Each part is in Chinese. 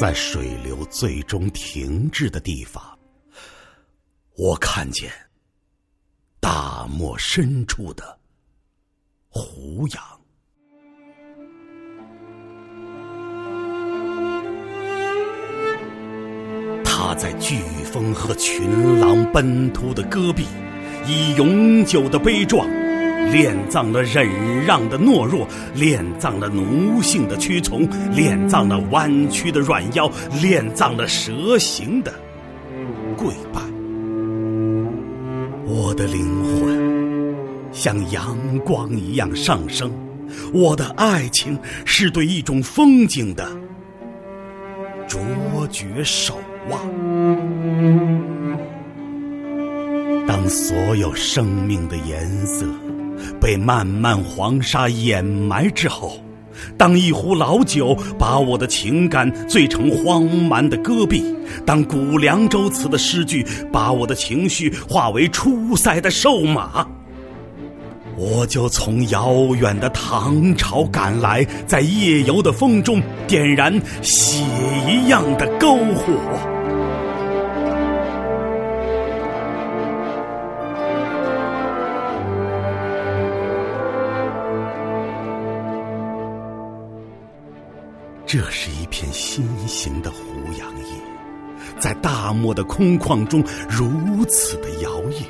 在水流最终停滞的地方，我看见大漠深处的胡杨。他在飓风和群狼奔突的戈壁，以永久的悲壮，敛葬了忍让的懦弱，敛葬了奴性的屈从，敛葬了弯曲的软腰，敛葬了蛇形的跪拜。我的灵魂像阳光一样上升，我的爱情是对一种风景的卓绝守。望。当所有生命的颜色被漫漫黄沙掩埋之后，当一壶老酒把我的情感醉成荒蛮的戈壁，当《古凉州词》的诗句把我的情绪化为出塞的瘦马。我就从遥远的唐朝赶来，在夜游的风中点燃血一样的篝火。这是一片新型的胡杨叶，在大漠的空旷中如此的摇曳。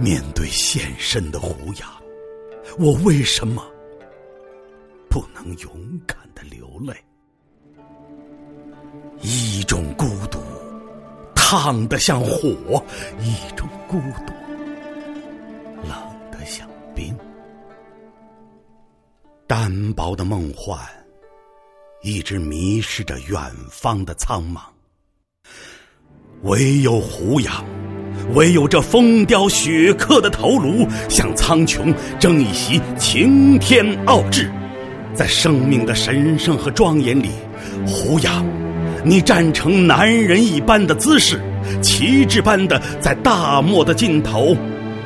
面对现身的胡杨，我为什么不能勇敢的流泪？一种孤独，烫得像火；一种孤独，冷得像冰。单薄的梦幻，一直迷失着远方的苍茫。唯有胡杨。唯有这风雕雪刻的头颅，向苍穹争一席擎天傲志。在生命的神圣和庄严里，胡杨，你站成男人一般的姿势，旗帜般的在大漠的尽头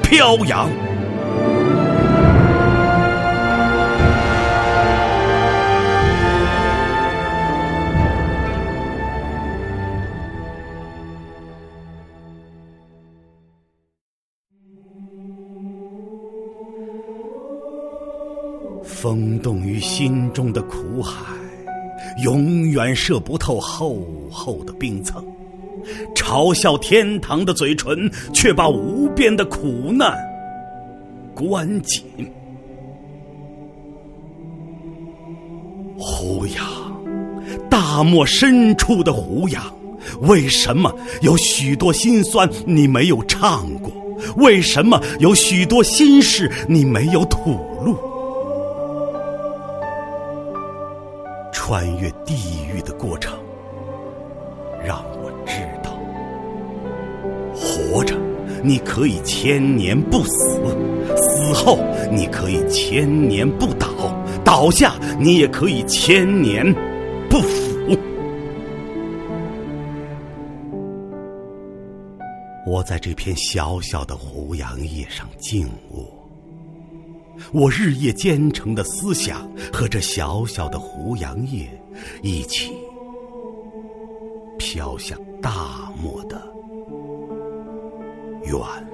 飘扬。风动于心中的苦海，永远射不透厚厚的冰层；嘲笑天堂的嘴唇，却把无边的苦难关紧。胡杨，大漠深处的胡杨，为什么有许多心酸你没有唱过？为什么有许多心事你没有吐露？穿越地狱的过程，让我知道：活着你可以千年不死，死后你可以千年不倒，倒下你也可以千年不腐。我在这片小小的胡杨叶上静卧。我日夜兼程的思想和这小小的胡杨叶一起飘向大漠的远。